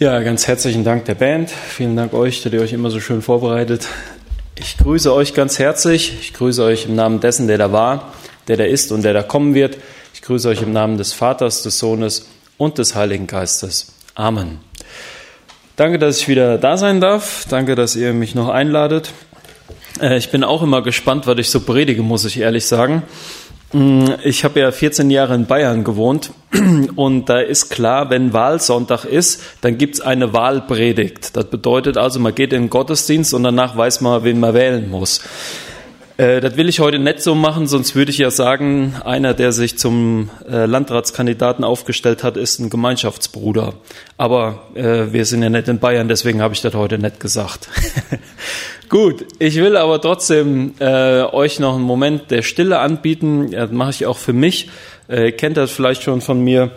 Ja, ganz herzlichen Dank der Band. Vielen Dank euch, dass ihr euch immer so schön vorbereitet. Ich grüße euch ganz herzlich. Ich grüße euch im Namen dessen, der da war, der da ist und der da kommen wird. Ich grüße euch im Namen des Vaters, des Sohnes und des Heiligen Geistes. Amen. Danke, dass ich wieder da sein darf. Danke, dass ihr mich noch einladet. Äh, ich bin auch immer gespannt, was ich so predige, muss ich ehrlich sagen. Ich habe ja 14 Jahre in Bayern gewohnt und da ist klar, wenn Wahlsonntag ist, dann gibt's eine Wahlpredigt. Das bedeutet also, man geht in den Gottesdienst und danach weiß man, wen man wählen muss. Äh, das will ich heute nicht so machen, sonst würde ich ja sagen, einer, der sich zum äh, Landratskandidaten aufgestellt hat, ist ein Gemeinschaftsbruder. Aber äh, wir sind ja nicht in Bayern, deswegen habe ich das heute nicht gesagt. Gut, ich will aber trotzdem äh, euch noch einen Moment der Stille anbieten. Das mache ich auch für mich. Äh, kennt das vielleicht schon von mir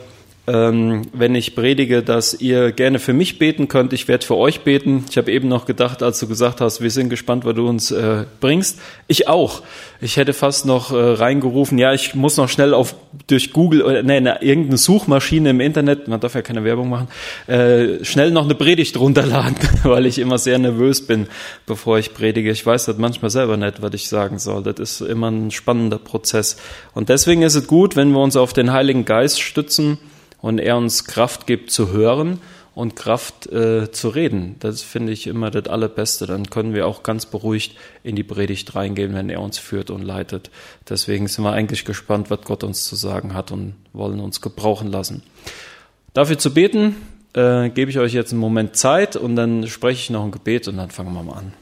ähm, wenn ich predige, dass ihr gerne für mich beten könnt. Ich werde für euch beten. Ich habe eben noch gedacht, als du gesagt hast, wir sind gespannt, was du uns äh, bringst. Ich auch. Ich hätte fast noch äh, reingerufen, ja, ich muss noch schnell auf durch Google oder nee, ne, irgendeine Suchmaschine im Internet, man darf ja keine Werbung machen, äh, schnell noch eine Predigt runterladen, weil ich immer sehr nervös bin, bevor ich predige. Ich weiß das manchmal selber nicht, was ich sagen soll. Das ist immer ein spannender Prozess. Und deswegen ist es gut, wenn wir uns auf den Heiligen Geist stützen und er uns Kraft gibt zu hören und Kraft äh, zu reden. Das finde ich immer das Allerbeste. Dann können wir auch ganz beruhigt in die Predigt reingehen, wenn er uns führt und leitet. Deswegen sind wir eigentlich gespannt, was Gott uns zu sagen hat und wollen uns gebrauchen lassen. Dafür zu beten, äh, gebe ich euch jetzt einen Moment Zeit und dann spreche ich noch ein Gebet und dann fangen wir mal an.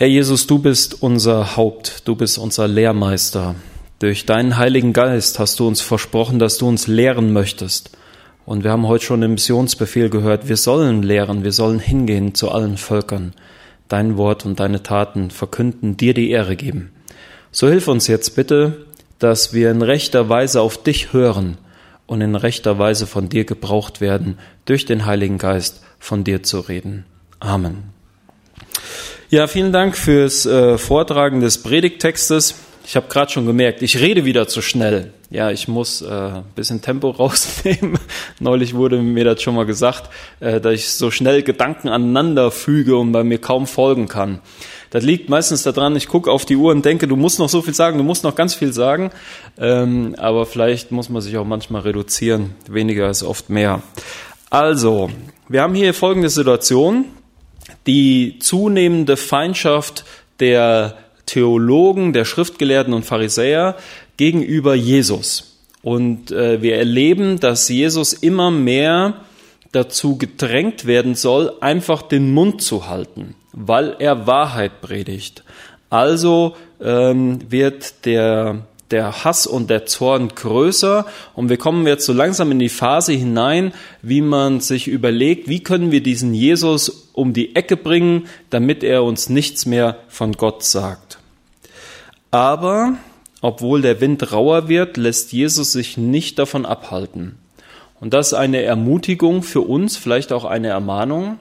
Herr Jesus, du bist unser Haupt, du bist unser Lehrmeister. Durch deinen Heiligen Geist hast du uns versprochen, dass du uns lehren möchtest. Und wir haben heute schon im Missionsbefehl gehört, wir sollen lehren, wir sollen hingehen zu allen Völkern. Dein Wort und deine Taten verkünden, dir die Ehre geben. So hilf uns jetzt bitte, dass wir in rechter Weise auf dich hören und in rechter Weise von dir gebraucht werden, durch den Heiligen Geist von dir zu reden. Amen. Ja, vielen Dank fürs äh, Vortragen des Predigttextes. Ich habe gerade schon gemerkt, ich rede wieder zu schnell. Ja, ich muss äh, bisschen Tempo rausnehmen. Neulich wurde mir das schon mal gesagt, äh, dass ich so schnell Gedanken aneinander füge und bei mir kaum folgen kann. Das liegt meistens daran, ich gucke auf die Uhr und denke, du musst noch so viel sagen, du musst noch ganz viel sagen. Ähm, aber vielleicht muss man sich auch manchmal reduzieren. Weniger ist oft mehr. Also, wir haben hier folgende Situation die zunehmende Feindschaft der Theologen, der Schriftgelehrten und Pharisäer gegenüber Jesus. Und äh, wir erleben, dass Jesus immer mehr dazu gedrängt werden soll, einfach den Mund zu halten, weil er Wahrheit predigt. Also ähm, wird der der Hass und der Zorn größer und wir kommen jetzt so langsam in die Phase hinein, wie man sich überlegt, wie können wir diesen Jesus um die Ecke bringen, damit er uns nichts mehr von Gott sagt. Aber obwohl der Wind rauer wird, lässt Jesus sich nicht davon abhalten. Und das ist eine Ermutigung für uns, vielleicht auch eine Ermahnung,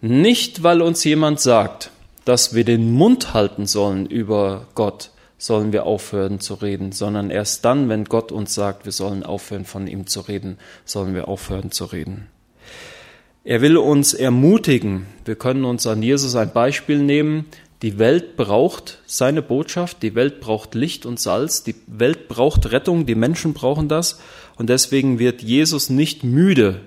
nicht weil uns jemand sagt, dass wir den Mund halten sollen über Gott, sollen wir aufhören zu reden, sondern erst dann, wenn Gott uns sagt, wir sollen aufhören von ihm zu reden, sollen wir aufhören zu reden. Er will uns ermutigen. Wir können uns an Jesus ein Beispiel nehmen. Die Welt braucht seine Botschaft, die Welt braucht Licht und Salz, die Welt braucht Rettung, die Menschen brauchen das. Und deswegen wird Jesus nicht müde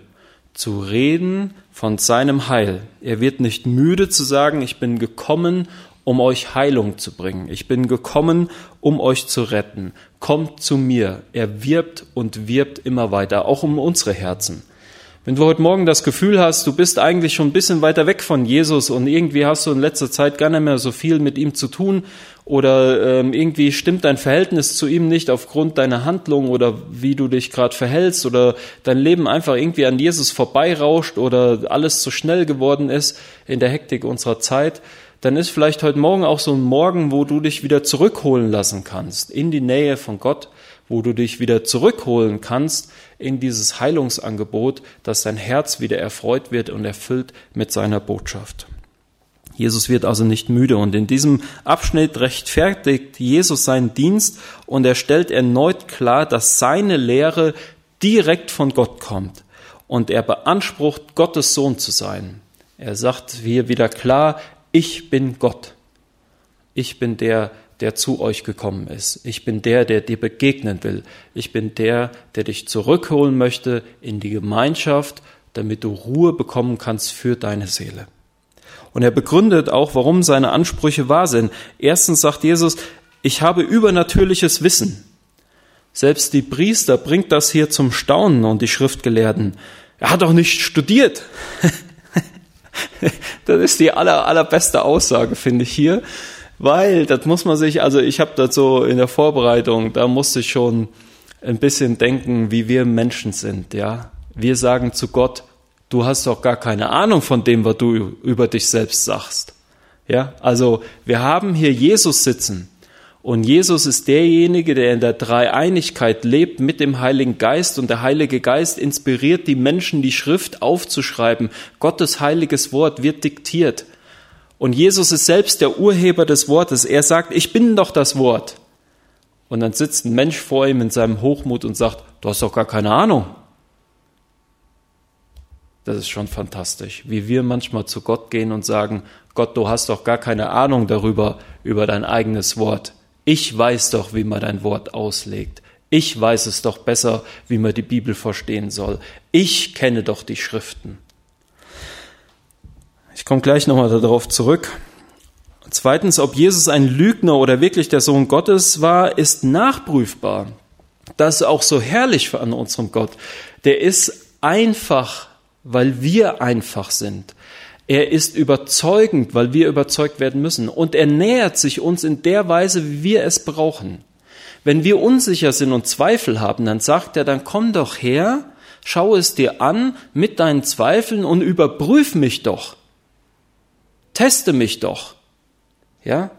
zu reden von seinem Heil. Er wird nicht müde zu sagen, ich bin gekommen, um euch Heilung zu bringen. Ich bin gekommen, um euch zu retten. Kommt zu mir. Er wirbt und wirbt immer weiter, auch um unsere Herzen. Wenn du heute Morgen das Gefühl hast, du bist eigentlich schon ein bisschen weiter weg von Jesus und irgendwie hast du in letzter Zeit gar nicht mehr so viel mit ihm zu tun oder ähm, irgendwie stimmt dein Verhältnis zu ihm nicht aufgrund deiner Handlung oder wie du dich gerade verhältst oder dein Leben einfach irgendwie an Jesus vorbeirauscht oder alles zu schnell geworden ist in der Hektik unserer Zeit, dann ist vielleicht heute Morgen auch so ein Morgen, wo du dich wieder zurückholen lassen kannst in die Nähe von Gott, wo du dich wieder zurückholen kannst in dieses Heilungsangebot, dass dein Herz wieder erfreut wird und erfüllt mit seiner Botschaft. Jesus wird also nicht müde und in diesem Abschnitt rechtfertigt Jesus seinen Dienst und er stellt erneut klar, dass seine Lehre direkt von Gott kommt und er beansprucht, Gottes Sohn zu sein. Er sagt hier wieder klar, ich bin Gott. Ich bin der, der zu euch gekommen ist. Ich bin der, der dir begegnen will. Ich bin der, der dich zurückholen möchte in die Gemeinschaft, damit du Ruhe bekommen kannst für deine Seele. Und er begründet auch, warum seine Ansprüche wahr sind. Erstens sagt Jesus, ich habe übernatürliches Wissen. Selbst die Priester bringt das hier zum Staunen und die Schriftgelehrten. Er hat doch nicht studiert. das ist die aller, allerbeste Aussage, finde ich hier. Weil, das muss man sich, also ich habe das so in der Vorbereitung, da musste ich schon ein bisschen denken, wie wir Menschen sind, ja. Wir sagen zu Gott, du hast doch gar keine Ahnung von dem, was du über dich selbst sagst. Ja, also wir haben hier Jesus sitzen und Jesus ist derjenige, der in der Dreieinigkeit lebt mit dem Heiligen Geist und der Heilige Geist inspiriert die Menschen, die Schrift aufzuschreiben. Gottes heiliges Wort wird diktiert. Und Jesus ist selbst der Urheber des Wortes. Er sagt, ich bin doch das Wort. Und dann sitzt ein Mensch vor ihm in seinem Hochmut und sagt, du hast doch gar keine Ahnung. Das ist schon fantastisch, wie wir manchmal zu Gott gehen und sagen, Gott, du hast doch gar keine Ahnung darüber, über dein eigenes Wort. Ich weiß doch, wie man dein Wort auslegt. Ich weiß es doch besser, wie man die Bibel verstehen soll. Ich kenne doch die Schriften. Ich komme gleich nochmal darauf zurück. Zweitens, ob Jesus ein Lügner oder wirklich der Sohn Gottes war, ist nachprüfbar. Das ist auch so herrlich an unserem Gott. Der ist einfach weil wir einfach sind. Er ist überzeugend, weil wir überzeugt werden müssen. Und er nähert sich uns in der Weise, wie wir es brauchen. Wenn wir unsicher sind und Zweifel haben, dann sagt er, dann komm doch her, schau es dir an mit deinen Zweifeln und überprüf mich doch. Teste mich doch. Ja?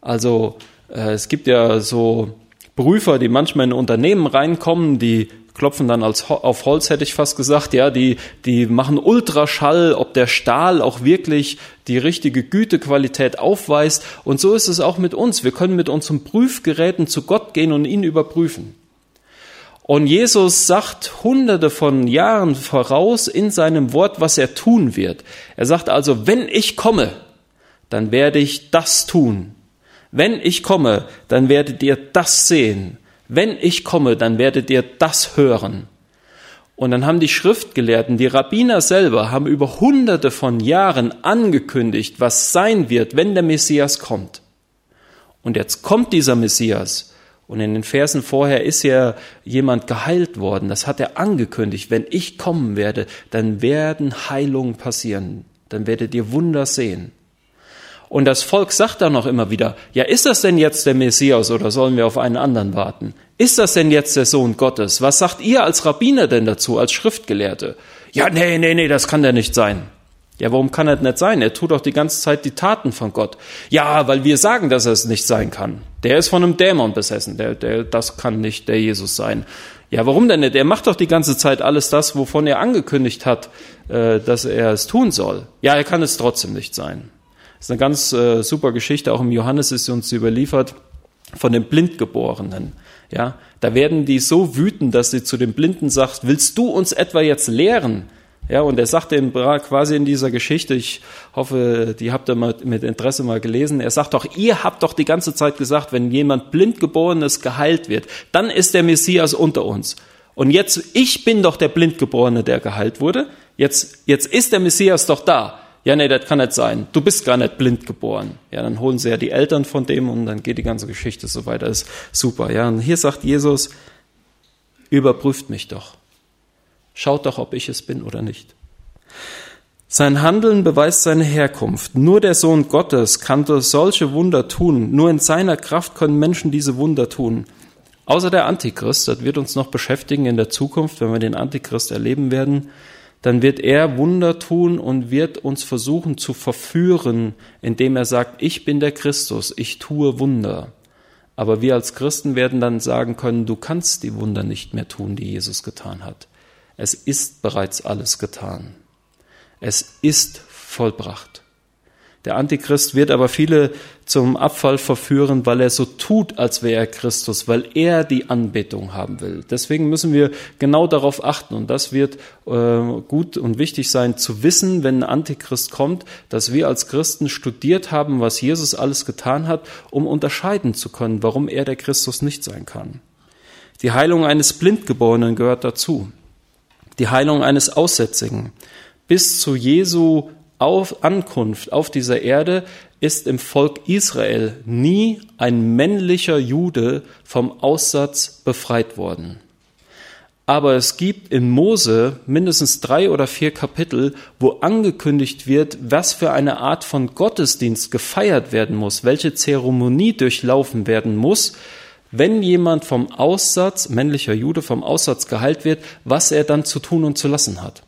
Also, äh, es gibt ja so Prüfer, die manchmal in Unternehmen reinkommen, die klopfen dann als auf Holz, hätte ich fast gesagt, ja, die, die machen Ultraschall, ob der Stahl auch wirklich die richtige Gütequalität aufweist. Und so ist es auch mit uns. Wir können mit unseren Prüfgeräten zu Gott gehen und ihn überprüfen. Und Jesus sagt hunderte von Jahren voraus in seinem Wort, was er tun wird. Er sagt also, wenn ich komme, dann werde ich das tun. Wenn ich komme, dann werdet ihr das sehen wenn ich komme, dann werdet ihr das hören. Und dann haben die Schriftgelehrten, die Rabbiner selber, haben über hunderte von Jahren angekündigt, was sein wird, wenn der Messias kommt. Und jetzt kommt dieser Messias. Und in den Versen vorher ist ja jemand geheilt worden. Das hat er angekündigt. Wenn ich kommen werde, dann werden Heilungen passieren. Dann werdet ihr Wunder sehen. Und das Volk sagt dann noch immer wieder, ja, ist das denn jetzt der Messias oder sollen wir auf einen anderen warten? Ist das denn jetzt der Sohn Gottes? Was sagt ihr als Rabbiner denn dazu, als Schriftgelehrte? Ja, nee, nee, nee, das kann der nicht sein. Ja, warum kann er nicht sein? Er tut doch die ganze Zeit die Taten von Gott. Ja, weil wir sagen, dass er es nicht sein kann. Der ist von einem Dämon besessen. Der, der, das kann nicht der Jesus sein. Ja, warum denn nicht? Er macht doch die ganze Zeit alles das, wovon er angekündigt hat, äh, dass er es tun soll. Ja, er kann es trotzdem nicht sein. Das ist eine ganz äh, super Geschichte, auch im Johannes ist uns überliefert, von den Blindgeborenen. Ja, da werden die so wütend, dass sie zu den Blinden sagt, willst du uns etwa jetzt lehren? Ja, und er sagt ihm quasi in dieser Geschichte, ich hoffe, die habt ihr mal mit Interesse mal gelesen, er sagt doch, ihr habt doch die ganze Zeit gesagt, wenn jemand blindgeborenes geheilt wird, dann ist der Messias unter uns. Und jetzt, ich bin doch der Blindgeborene, der geheilt wurde. Jetzt, jetzt ist der Messias doch da ja, nee, das kann nicht sein. Du bist gar nicht blind geboren. Ja, dann holen sie ja die Eltern von dem und dann geht die ganze Geschichte so weiter. Ist super. Ja, und hier sagt Jesus, überprüft mich doch. Schaut doch, ob ich es bin oder nicht. Sein Handeln beweist seine Herkunft. Nur der Sohn Gottes kann solche Wunder tun. Nur in seiner Kraft können Menschen diese Wunder tun. Außer der Antichrist, das wird uns noch beschäftigen in der Zukunft, wenn wir den Antichrist erleben werden dann wird er Wunder tun und wird uns versuchen zu verführen, indem er sagt, ich bin der Christus, ich tue Wunder. Aber wir als Christen werden dann sagen können, du kannst die Wunder nicht mehr tun, die Jesus getan hat. Es ist bereits alles getan. Es ist vollbracht. Der Antichrist wird aber viele zum Abfall verführen, weil er so tut, als wäre er Christus, weil er die Anbetung haben will. Deswegen müssen wir genau darauf achten. Und das wird äh, gut und wichtig sein zu wissen, wenn ein Antichrist kommt, dass wir als Christen studiert haben, was Jesus alles getan hat, um unterscheiden zu können, warum er der Christus nicht sein kann. Die Heilung eines Blindgeborenen gehört dazu. Die Heilung eines Aussätzigen. Bis zu Jesu auf Ankunft auf dieser Erde ist im Volk Israel nie ein männlicher Jude vom Aussatz befreit worden. Aber es gibt in Mose mindestens drei oder vier Kapitel, wo angekündigt wird, was für eine Art von Gottesdienst gefeiert werden muss, welche Zeremonie durchlaufen werden muss, wenn jemand vom Aussatz, männlicher Jude vom Aussatz geheilt wird, was er dann zu tun und zu lassen hat.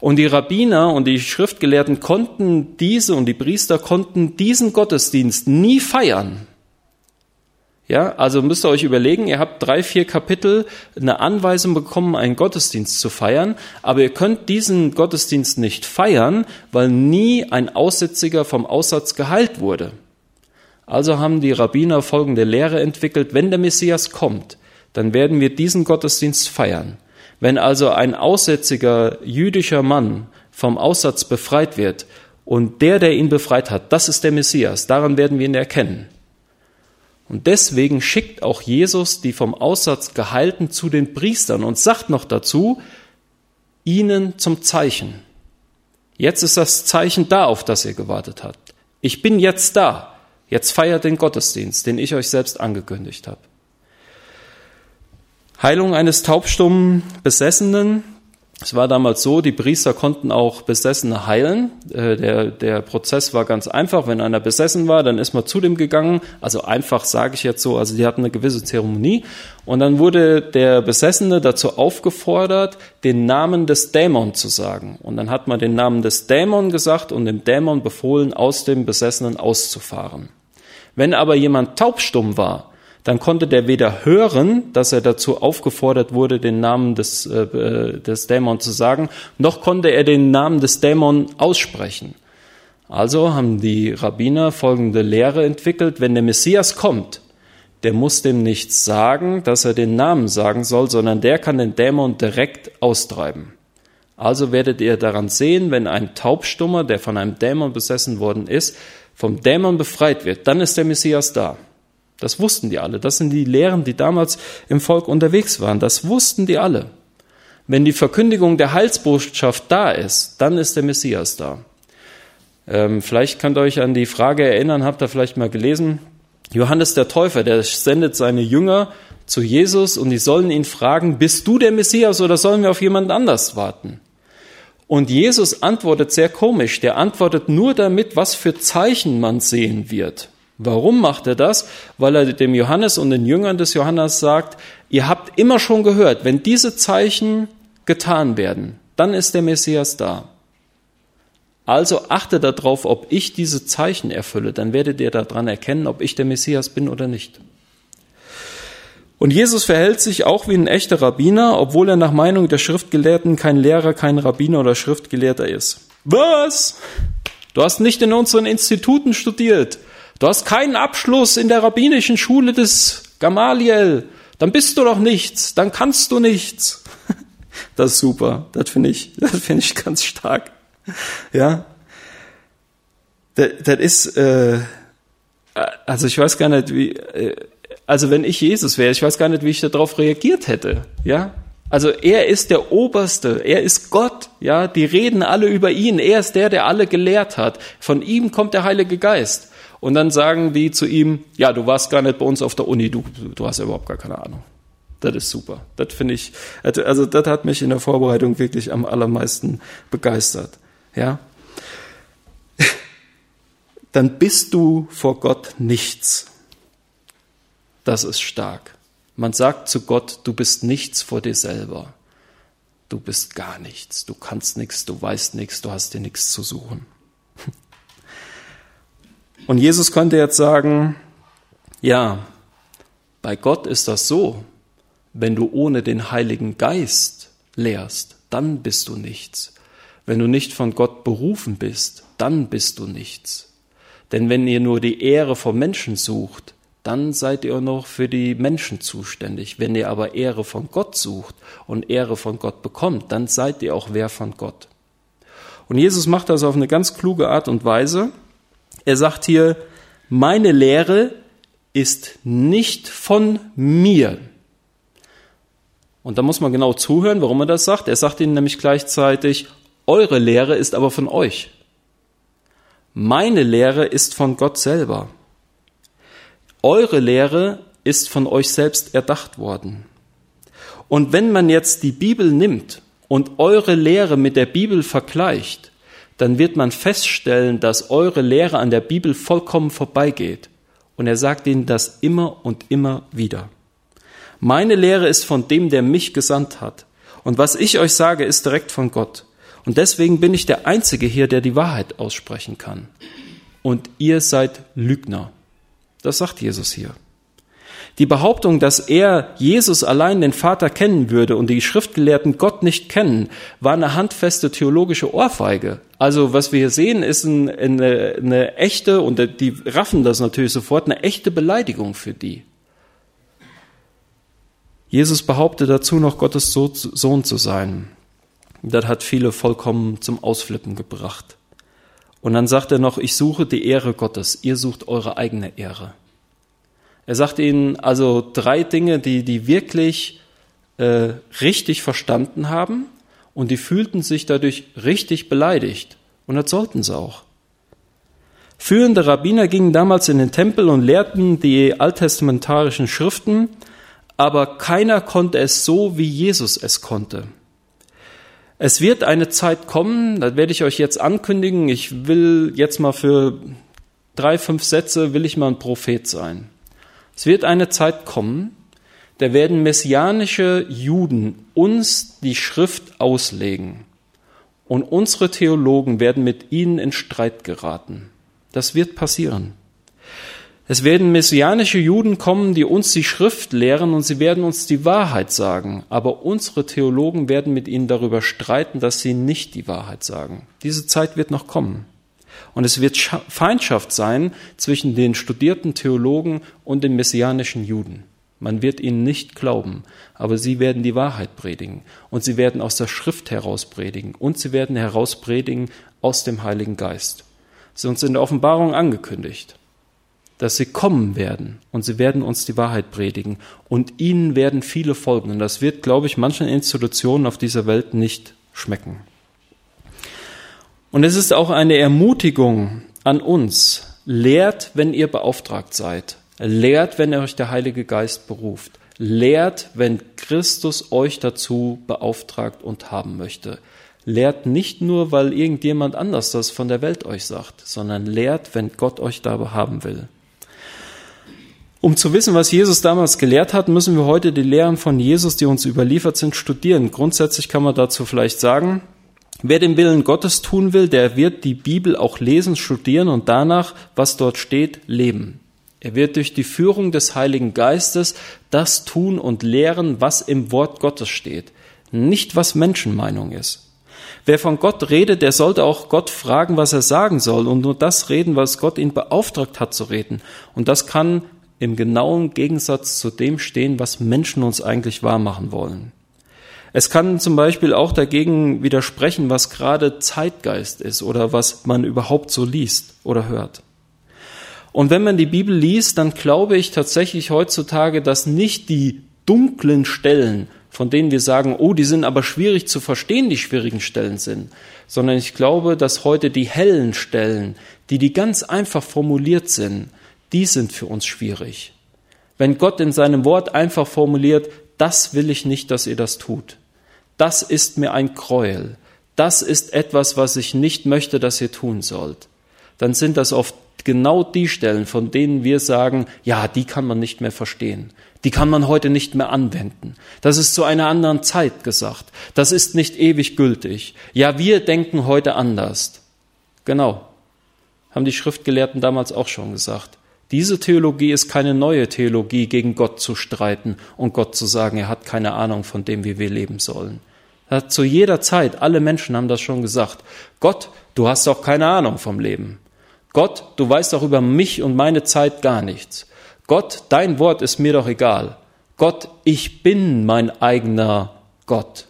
Und die Rabbiner und die Schriftgelehrten konnten diese und die Priester konnten diesen Gottesdienst nie feiern. Ja, also müsst ihr euch überlegen, ihr habt drei, vier Kapitel eine Anweisung bekommen, einen Gottesdienst zu feiern, aber ihr könnt diesen Gottesdienst nicht feiern, weil nie ein Aussätziger vom Aussatz geheilt wurde. Also haben die Rabbiner folgende Lehre entwickelt, wenn der Messias kommt, dann werden wir diesen Gottesdienst feiern. Wenn also ein aussätziger jüdischer Mann vom Aussatz befreit wird und der, der ihn befreit hat, das ist der Messias, daran werden wir ihn erkennen. Und deswegen schickt auch Jesus die vom Aussatz Geheilten zu den Priestern und sagt noch dazu, ihnen zum Zeichen. Jetzt ist das Zeichen da, auf das ihr gewartet habt. Ich bin jetzt da. Jetzt feiert den Gottesdienst, den ich euch selbst angekündigt habe. Heilung eines taubstummen Besessenen. Es war damals so, die Priester konnten auch Besessene heilen. Äh, der, der Prozess war ganz einfach. Wenn einer besessen war, dann ist man zu dem gegangen. Also einfach sage ich jetzt so, also die hatten eine gewisse Zeremonie. Und dann wurde der Besessene dazu aufgefordert, den Namen des Dämon zu sagen. Und dann hat man den Namen des Dämon gesagt und dem Dämon befohlen, aus dem Besessenen auszufahren. Wenn aber jemand taubstumm war, dann konnte der weder hören, dass er dazu aufgefordert wurde, den Namen des, äh, des Dämon zu sagen, noch konnte er den Namen des Dämon aussprechen. Also haben die Rabbiner folgende Lehre entwickelt, wenn der Messias kommt, der muss dem nichts sagen, dass er den Namen sagen soll, sondern der kann den Dämon direkt austreiben. Also werdet ihr daran sehen, wenn ein Taubstummer, der von einem Dämon besessen worden ist, vom Dämon befreit wird, dann ist der Messias da. Das wussten die alle. Das sind die Lehren, die damals im Volk unterwegs waren. Das wussten die alle. Wenn die Verkündigung der Heilsbotschaft da ist, dann ist der Messias da. Ähm, vielleicht könnt ihr euch an die Frage erinnern, habt ihr vielleicht mal gelesen, Johannes der Täufer, der sendet seine Jünger zu Jesus und die sollen ihn fragen, bist du der Messias oder sollen wir auf jemand anders warten? Und Jesus antwortet sehr komisch, der antwortet nur damit, was für Zeichen man sehen wird. Warum macht er das? Weil er dem Johannes und den Jüngern des Johannes sagt, ihr habt immer schon gehört, wenn diese Zeichen getan werden, dann ist der Messias da. Also achte darauf, ob ich diese Zeichen erfülle, dann werdet ihr daran erkennen, ob ich der Messias bin oder nicht. Und Jesus verhält sich auch wie ein echter Rabbiner, obwohl er nach Meinung der Schriftgelehrten kein Lehrer, kein Rabbiner oder Schriftgelehrter ist. Was? Du hast nicht in unseren Instituten studiert. Du hast keinen Abschluss in der rabbinischen Schule des Gamaliel. Dann bist du doch nichts. Dann kannst du nichts. Das ist super. Das finde ich, das finde ich ganz stark. Ja. Das, das ist, äh, also ich weiß gar nicht, wie, äh, also wenn ich Jesus wäre, ich weiß gar nicht, wie ich darauf reagiert hätte. Ja. Also er ist der Oberste, er ist Gott, ja, die reden alle über ihn, er ist der, der alle gelehrt hat. Von ihm kommt der Heilige Geist. Und dann sagen die zu ihm, ja, du warst gar nicht bei uns auf der Uni, du, du hast ja überhaupt gar keine Ahnung. Das ist super. Das finde ich, also das hat mich in der Vorbereitung wirklich am allermeisten begeistert. Ja. Dann bist du vor Gott nichts. Das ist stark. Man sagt zu Gott, du bist nichts vor dir selber. Du bist gar nichts. Du kannst nichts, du weißt nichts, du hast dir nichts zu suchen. Und Jesus könnte jetzt sagen, ja, Bei Gott ist das so, wenn du ohne den Heiligen Geist lehrst, dann bist du nichts. Wenn du nicht von Gott berufen bist, dann bist du nichts. Denn wenn ihr nur die Ehre vom Menschen sucht, dann seid ihr noch für die Menschen zuständig. Wenn ihr aber Ehre von Gott sucht und Ehre von Gott bekommt, dann seid ihr auch wer von Gott. Und Jesus macht das auf eine ganz kluge Art und Weise. Er sagt hier, meine Lehre ist nicht von mir. Und da muss man genau zuhören, warum er das sagt. Er sagt ihnen nämlich gleichzeitig, eure Lehre ist aber von euch. Meine Lehre ist von Gott selber. Eure Lehre ist von euch selbst erdacht worden. Und wenn man jetzt die Bibel nimmt und eure Lehre mit der Bibel vergleicht, dann wird man feststellen, dass eure Lehre an der Bibel vollkommen vorbeigeht. Und er sagt ihnen das immer und immer wieder. Meine Lehre ist von dem, der mich gesandt hat. Und was ich euch sage, ist direkt von Gott. Und deswegen bin ich der Einzige hier, der die Wahrheit aussprechen kann. Und ihr seid Lügner. Das sagt Jesus hier. Die Behauptung, dass er, Jesus allein den Vater kennen würde und die Schriftgelehrten Gott nicht kennen, war eine handfeste theologische Ohrfeige. Also was wir hier sehen, ist eine, eine, eine echte, und die raffen das natürlich sofort, eine echte Beleidigung für die. Jesus behauptet dazu noch, Gottes Sohn zu sein. Das hat viele vollkommen zum Ausflippen gebracht. Und dann sagt er noch, ich suche die Ehre Gottes, ihr sucht eure eigene Ehre. Er sagt ihnen also drei Dinge, die die wirklich äh, richtig verstanden haben und die fühlten sich dadurch richtig beleidigt. Und das sollten sie auch. Führende Rabbiner gingen damals in den Tempel und lehrten die alttestamentarischen Schriften, aber keiner konnte es so, wie Jesus es konnte. Es wird eine Zeit kommen, das werde ich euch jetzt ankündigen, ich will jetzt mal für drei, fünf Sätze, will ich mal ein Prophet sein. Es wird eine Zeit kommen, da werden messianische Juden uns die Schrift auslegen und unsere Theologen werden mit ihnen in Streit geraten. Das wird passieren. Es werden messianische Juden kommen, die uns die Schrift lehren und sie werden uns die Wahrheit sagen. Aber unsere Theologen werden mit ihnen darüber streiten, dass sie nicht die Wahrheit sagen. Diese Zeit wird noch kommen. Und es wird Feindschaft sein zwischen den studierten Theologen und den messianischen Juden. Man wird ihnen nicht glauben, aber sie werden die Wahrheit predigen und sie werden aus der Schrift heraus predigen und sie werden heraus predigen aus dem Heiligen Geist. Ist uns in der Offenbarung angekündigt, dass sie kommen werden und sie werden uns die Wahrheit predigen und ihnen werden viele folgen. Und das wird, glaube ich, manchen Institutionen auf dieser Welt nicht schmecken. Und es ist auch eine Ermutigung an uns. Lehrt, wenn ihr beauftragt seid. Lehrt, wenn euch der Heilige Geist beruft. Lehrt, wenn Christus euch dazu beauftragt und haben möchte. Lehrt nicht nur, weil irgendjemand anders das von der Welt euch sagt, sondern lehrt, wenn Gott euch dabei haben will. Um zu wissen, was Jesus damals gelehrt hat, müssen wir heute die Lehren von Jesus, die uns überliefert sind, studieren. Grundsätzlich kann man dazu vielleicht sagen, Wer den Willen Gottes tun will, der wird die Bibel auch lesen, studieren und danach, was dort steht, leben. Er wird durch die Führung des Heiligen Geistes das tun und lehren, was im Wort Gottes steht, nicht was Menschenmeinung ist. Wer von Gott redet, der sollte auch Gott fragen, was er sagen soll und nur das reden, was Gott ihn beauftragt hat zu reden. Und das kann im genauen Gegensatz zu dem stehen, was Menschen uns eigentlich wahrmachen wollen. Es kann zum Beispiel auch dagegen widersprechen, was gerade Zeitgeist ist oder was man überhaupt so liest oder hört. Und wenn man die Bibel liest, dann glaube ich tatsächlich heutzutage, dass nicht die dunklen Stellen, von denen wir sagen, oh, die sind aber schwierig zu verstehen, die schwierigen Stellen sind, sondern ich glaube, dass heute die hellen Stellen, die die ganz einfach formuliert sind, die sind für uns schwierig. Wenn Gott in seinem Wort einfach formuliert, das will ich nicht, dass ihr das tut das ist mir ein Gräuel, das ist etwas, was ich nicht möchte, dass ihr tun sollt, dann sind das oft genau die Stellen, von denen wir sagen, ja, die kann man nicht mehr verstehen, die kann man heute nicht mehr anwenden. Das ist zu einer anderen Zeit gesagt, das ist nicht ewig gültig. Ja, wir denken heute anders. Genau, haben die Schriftgelehrten damals auch schon gesagt. Diese Theologie ist keine neue Theologie, gegen Gott zu streiten und Gott zu sagen, er hat keine Ahnung von dem, wie wir leben sollen. Zu jeder Zeit, alle Menschen haben das schon gesagt. Gott, du hast doch keine Ahnung vom Leben. Gott, du weißt doch über mich und meine Zeit gar nichts. Gott, dein Wort ist mir doch egal. Gott, ich bin mein eigener Gott.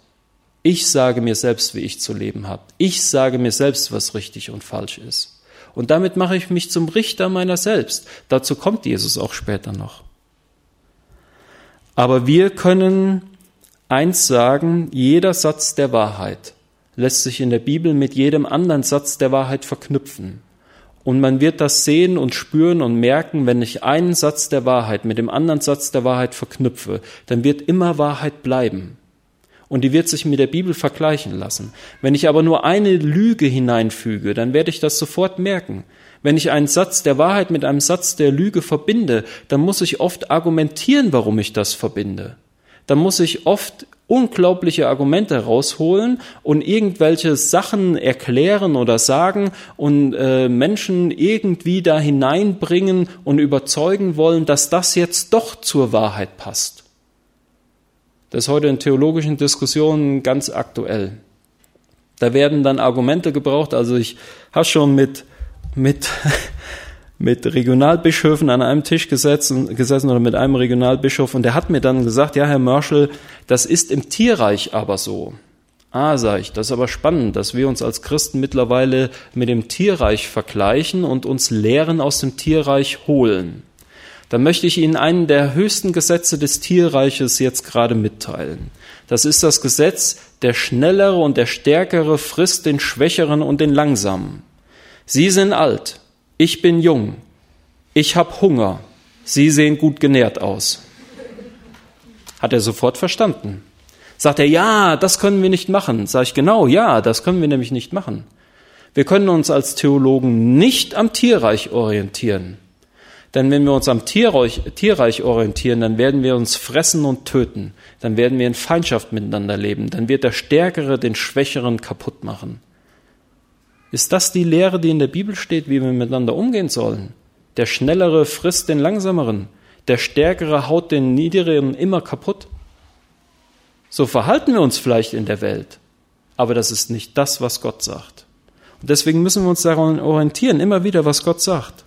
Ich sage mir selbst, wie ich zu leben habe. Ich sage mir selbst, was richtig und falsch ist. Und damit mache ich mich zum Richter meiner selbst. Dazu kommt Jesus auch später noch. Aber wir können eins sagen, jeder Satz der Wahrheit lässt sich in der Bibel mit jedem anderen Satz der Wahrheit verknüpfen. Und man wird das sehen und spüren und merken, wenn ich einen Satz der Wahrheit mit dem anderen Satz der Wahrheit verknüpfe, dann wird immer Wahrheit bleiben. Und die wird sich mit der Bibel vergleichen lassen. Wenn ich aber nur eine Lüge hineinfüge, dann werde ich das sofort merken. Wenn ich einen Satz der Wahrheit mit einem Satz der Lüge verbinde, dann muss ich oft argumentieren, warum ich das verbinde. Dann muss ich oft unglaubliche Argumente rausholen und irgendwelche Sachen erklären oder sagen und äh, Menschen irgendwie da hineinbringen und überzeugen wollen, dass das jetzt doch zur Wahrheit passt. Das ist heute in theologischen Diskussionen ganz aktuell. Da werden dann Argumente gebraucht. Also ich habe schon mit, mit mit Regionalbischöfen an einem Tisch gesessen, gesessen oder mit einem Regionalbischof und der hat mir dann gesagt, ja, Herr Mörschel, das ist im Tierreich aber so. Ah, sag ich, das ist aber spannend, dass wir uns als Christen mittlerweile mit dem Tierreich vergleichen und uns Lehren aus dem Tierreich holen. Dann möchte ich Ihnen einen der höchsten Gesetze des Tierreiches jetzt gerade mitteilen. Das ist das Gesetz, der Schnellere und der Stärkere frisst den Schwächeren und den Langsamen. Sie sind alt, ich bin jung, ich habe Hunger, Sie sehen gut genährt aus. Hat er sofort verstanden. Sagt er, ja, das können wir nicht machen. Sag ich, genau, ja, das können wir nämlich nicht machen. Wir können uns als Theologen nicht am Tierreich orientieren. Denn wenn wir uns am Tierreich, Tierreich, orientieren, dann werden wir uns fressen und töten. Dann werden wir in Feindschaft miteinander leben. Dann wird der Stärkere den Schwächeren kaputt machen. Ist das die Lehre, die in der Bibel steht, wie wir miteinander umgehen sollen? Der Schnellere frisst den Langsameren, der Stärkere haut den Niedrigeren immer kaputt. So verhalten wir uns vielleicht in der Welt, aber das ist nicht das, was Gott sagt. Und deswegen müssen wir uns daran orientieren, immer wieder, was Gott sagt.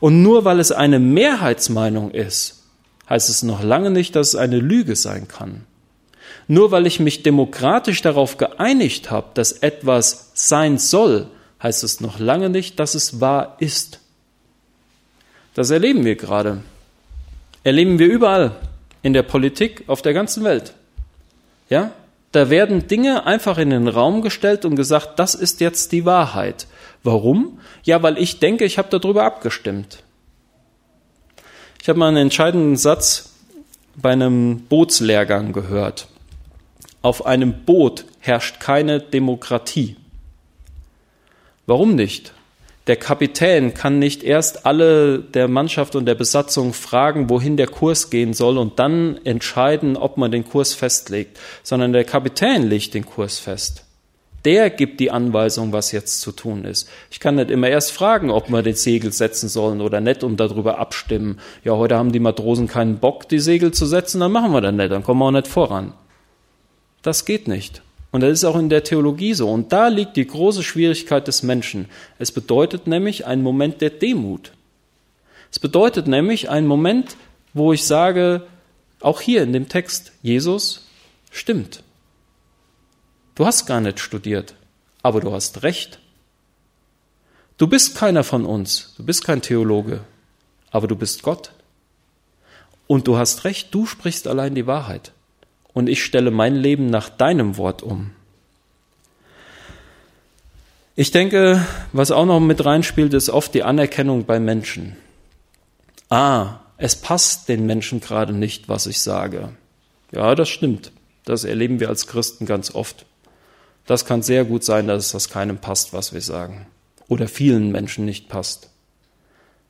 Und nur weil es eine Mehrheitsmeinung ist, heißt es noch lange nicht, dass es eine Lüge sein kann. Nur weil ich mich demokratisch darauf geeinigt habe, dass etwas sein soll, heißt es noch lange nicht, dass es wahr ist. Das erleben wir gerade. Erleben wir überall in der Politik auf der ganzen Welt. Ja? Da werden Dinge einfach in den Raum gestellt und gesagt, das ist jetzt die Wahrheit. Warum? Ja, weil ich denke, ich habe darüber abgestimmt. Ich habe mal einen entscheidenden Satz bei einem Bootslehrgang gehört. Auf einem Boot herrscht keine Demokratie. Warum nicht? Der Kapitän kann nicht erst alle der Mannschaft und der Besatzung fragen, wohin der Kurs gehen soll und dann entscheiden, ob man den Kurs festlegt, sondern der Kapitän legt den Kurs fest. Der gibt die Anweisung, was jetzt zu tun ist. Ich kann nicht immer erst fragen, ob wir den Segel setzen sollen oder nicht und darüber abstimmen. Ja, heute haben die Matrosen keinen Bock, die Segel zu setzen, dann machen wir das nicht, dann kommen wir auch nicht voran. Das geht nicht. Und das ist auch in der Theologie so. Und da liegt die große Schwierigkeit des Menschen. Es bedeutet nämlich einen Moment der Demut. Es bedeutet nämlich einen Moment, wo ich sage, auch hier in dem Text, Jesus stimmt. Du hast gar nicht studiert, aber du hast recht. Du bist keiner von uns, du bist kein Theologe, aber du bist Gott. Und du hast recht, du sprichst allein die Wahrheit und ich stelle mein Leben nach deinem Wort um. Ich denke, was auch noch mit reinspielt, ist oft die Anerkennung bei Menschen. Ah, es passt den Menschen gerade nicht, was ich sage. Ja, das stimmt. Das erleben wir als Christen ganz oft. Das kann sehr gut sein, dass das keinem passt, was wir sagen. Oder vielen Menschen nicht passt.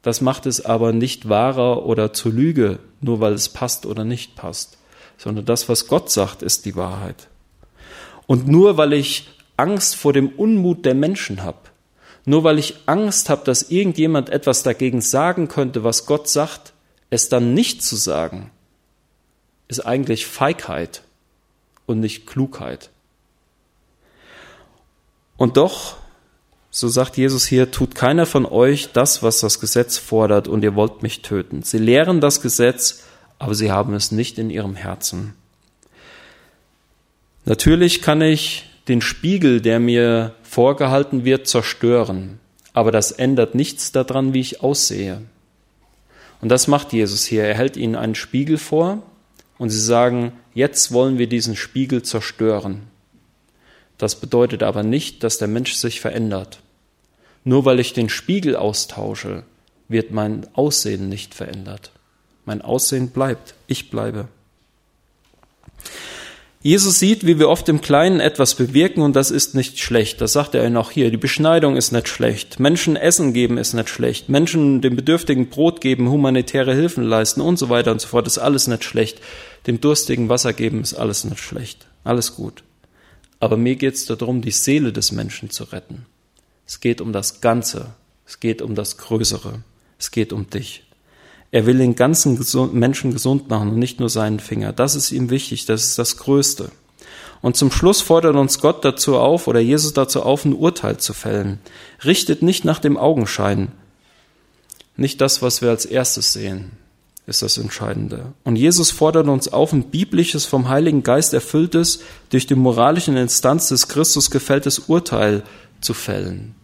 Das macht es aber nicht wahrer oder zur Lüge, nur weil es passt oder nicht passt sondern das, was Gott sagt, ist die Wahrheit. Und nur weil ich Angst vor dem Unmut der Menschen habe, Nur weil ich Angst habe, dass irgendjemand etwas dagegen sagen könnte, was Gott sagt, es dann nicht zu sagen, ist eigentlich Feigheit und nicht Klugheit. Und doch, so sagt Jesus hier, tut keiner von euch das, was das Gesetz fordert, und ihr wollt mich töten. Sie lehren das Gesetz, aber sie haben es nicht in ihrem Herzen. Natürlich kann ich den Spiegel, der mir vorgehalten wird, zerstören, aber das ändert nichts daran, wie ich aussehe. Und das macht Jesus hier. Er hält ihnen einen Spiegel vor und sie sagen, jetzt wollen wir diesen Spiegel zerstören. Das bedeutet aber nicht, dass der Mensch sich verändert. Nur weil ich den Spiegel austausche, wird mein Aussehen nicht verändert. Mein Aussehen bleibt, ich bleibe. Jesus sieht, wie wir oft im Kleinen etwas bewirken und das ist nicht schlecht. Das sagt er auch hier. Die Beschneidung ist nicht schlecht. Menschen Essen geben ist nicht schlecht. Menschen dem Bedürftigen Brot geben, humanitäre Hilfen leisten und so weiter und so fort ist alles nicht schlecht. Dem Durstigen Wasser geben ist alles nicht schlecht. Alles gut. Aber mir geht es darum, die Seele des Menschen zu retten. Es geht um das Ganze. Es geht um das Größere. Es geht um dich. Er will den ganzen Menschen gesund machen und nicht nur seinen Finger. Das ist ihm wichtig, das ist das Größte. Und zum Schluss fordert uns Gott dazu auf oder Jesus dazu auf, ein Urteil zu fällen. Richtet nicht nach dem Augenschein. Nicht das, was wir als erstes sehen, ist das Entscheidende. Und Jesus fordert uns auf, ein biblisches, vom Heiligen Geist erfülltes, durch die moralischen Instanz des Christus gefälltes Urteil zu fällen.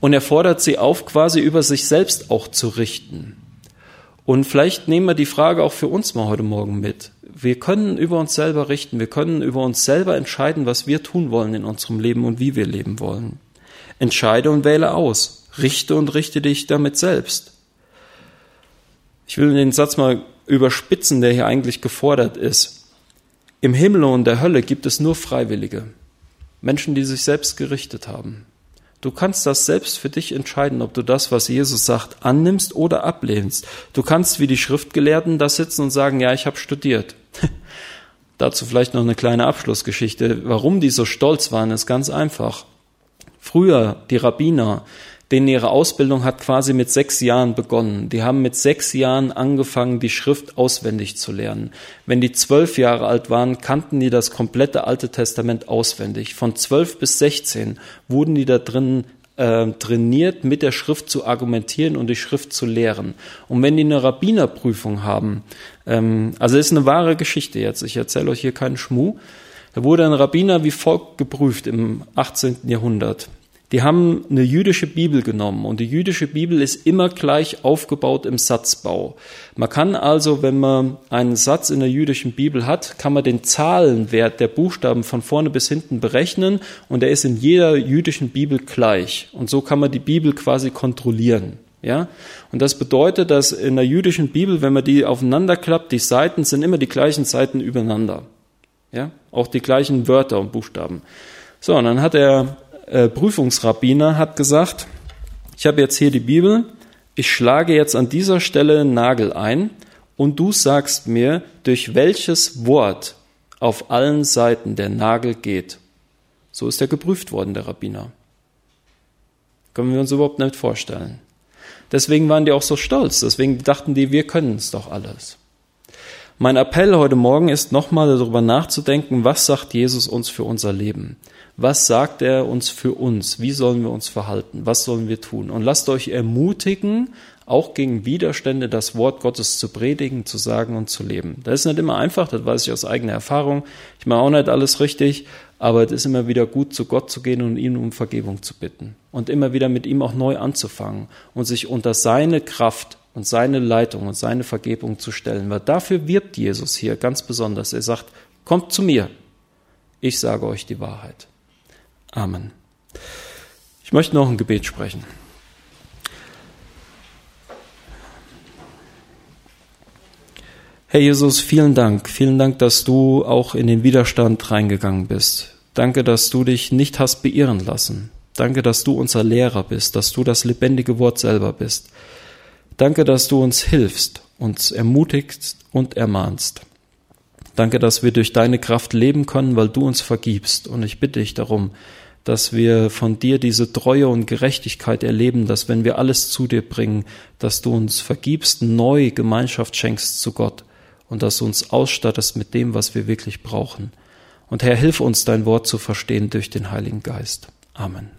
Und er fordert sie auf, quasi über sich selbst auch zu richten. Und vielleicht nehmen wir die Frage auch für uns mal heute Morgen mit. Wir können über uns selber richten, wir können über uns selber entscheiden, was wir tun wollen in unserem Leben und wie wir leben wollen. Entscheide und wähle aus. Richte und richte dich damit selbst. Ich will den Satz mal überspitzen, der hier eigentlich gefordert ist. Im Himmel und der Hölle gibt es nur Freiwillige. Menschen, die sich selbst gerichtet haben. Du kannst das selbst für dich entscheiden, ob du das, was Jesus sagt, annimmst oder ablehnst. Du kannst wie die Schriftgelehrten da sitzen und sagen, ja, ich habe studiert. Dazu vielleicht noch eine kleine Abschlussgeschichte. Warum die so stolz waren, ist ganz einfach. Früher, die Rabbiner, denen ihre Ausbildung hat quasi mit sechs Jahren begonnen. Die haben mit sechs Jahren angefangen, die Schrift auswendig zu lernen. Wenn die zwölf Jahre alt waren, kannten die das komplette Alte Testament auswendig. Von zwölf bis sechzehn wurden die da drin äh, trainiert, mit der Schrift zu argumentieren und die Schrift zu lehren. Und wenn die eine Rabbinerprüfung haben, ähm, also ist eine wahre Geschichte jetzt, ich erzähle euch hier keinen Schmuh, da wurde ein Rabbiner wie folgt geprüft im 18. Jahrhundert. Die haben eine jüdische Bibel genommen und die jüdische Bibel ist immer gleich aufgebaut im Satzbau. Man kann also, wenn man einen Satz in der jüdischen Bibel hat, kann man den Zahlenwert der Buchstaben von vorne bis hinten berechnen und er ist in jeder jüdischen Bibel gleich. Und so kann man die Bibel quasi kontrollieren. Ja? Und das bedeutet, dass in der jüdischen Bibel, wenn man die aufeinander klappt, die Seiten sind immer die gleichen Seiten übereinander. Ja? Auch die gleichen Wörter und Buchstaben. So, und dann hat er äh, Prüfungsrabbiner hat gesagt, ich habe jetzt hier die Bibel, ich schlage jetzt an dieser Stelle einen Nagel ein und du sagst mir, durch welches Wort auf allen Seiten der Nagel geht. So ist er geprüft worden, der Rabbiner. Können wir uns überhaupt nicht vorstellen. Deswegen waren die auch so stolz, deswegen dachten die, wir können es doch alles. Mein Appell heute Morgen ist nochmal darüber nachzudenken, was sagt Jesus uns für unser Leben? Was sagt er uns für uns? Wie sollen wir uns verhalten? Was sollen wir tun? Und lasst euch ermutigen, auch gegen Widerstände das Wort Gottes zu predigen, zu sagen und zu leben. Das ist nicht immer einfach, das weiß ich aus eigener Erfahrung. Ich mache auch nicht alles richtig, aber es ist immer wieder gut, zu Gott zu gehen und ihn um Vergebung zu bitten. Und immer wieder mit ihm auch neu anzufangen und sich unter seine Kraft und seine Leitung und seine Vergebung zu stellen. Weil dafür wirbt Jesus hier ganz besonders. Er sagt, kommt zu mir. Ich sage euch die Wahrheit. Amen. Ich möchte noch ein Gebet sprechen. Herr Jesus, vielen Dank. Vielen Dank, dass du auch in den Widerstand reingegangen bist. Danke, dass du dich nicht hast beirren lassen. Danke, dass du unser Lehrer bist, dass du das lebendige Wort selber bist. Danke, dass du uns hilfst, uns ermutigst und ermahnst. Danke, dass wir durch deine Kraft leben können, weil du uns vergibst. Und ich bitte dich darum, dass wir von dir diese Treue und Gerechtigkeit erleben, dass wenn wir alles zu dir bringen, dass du uns vergibst, neu Gemeinschaft schenkst zu Gott und dass du uns ausstattest mit dem, was wir wirklich brauchen. Und Herr, hilf uns, dein Wort zu verstehen durch den Heiligen Geist. Amen.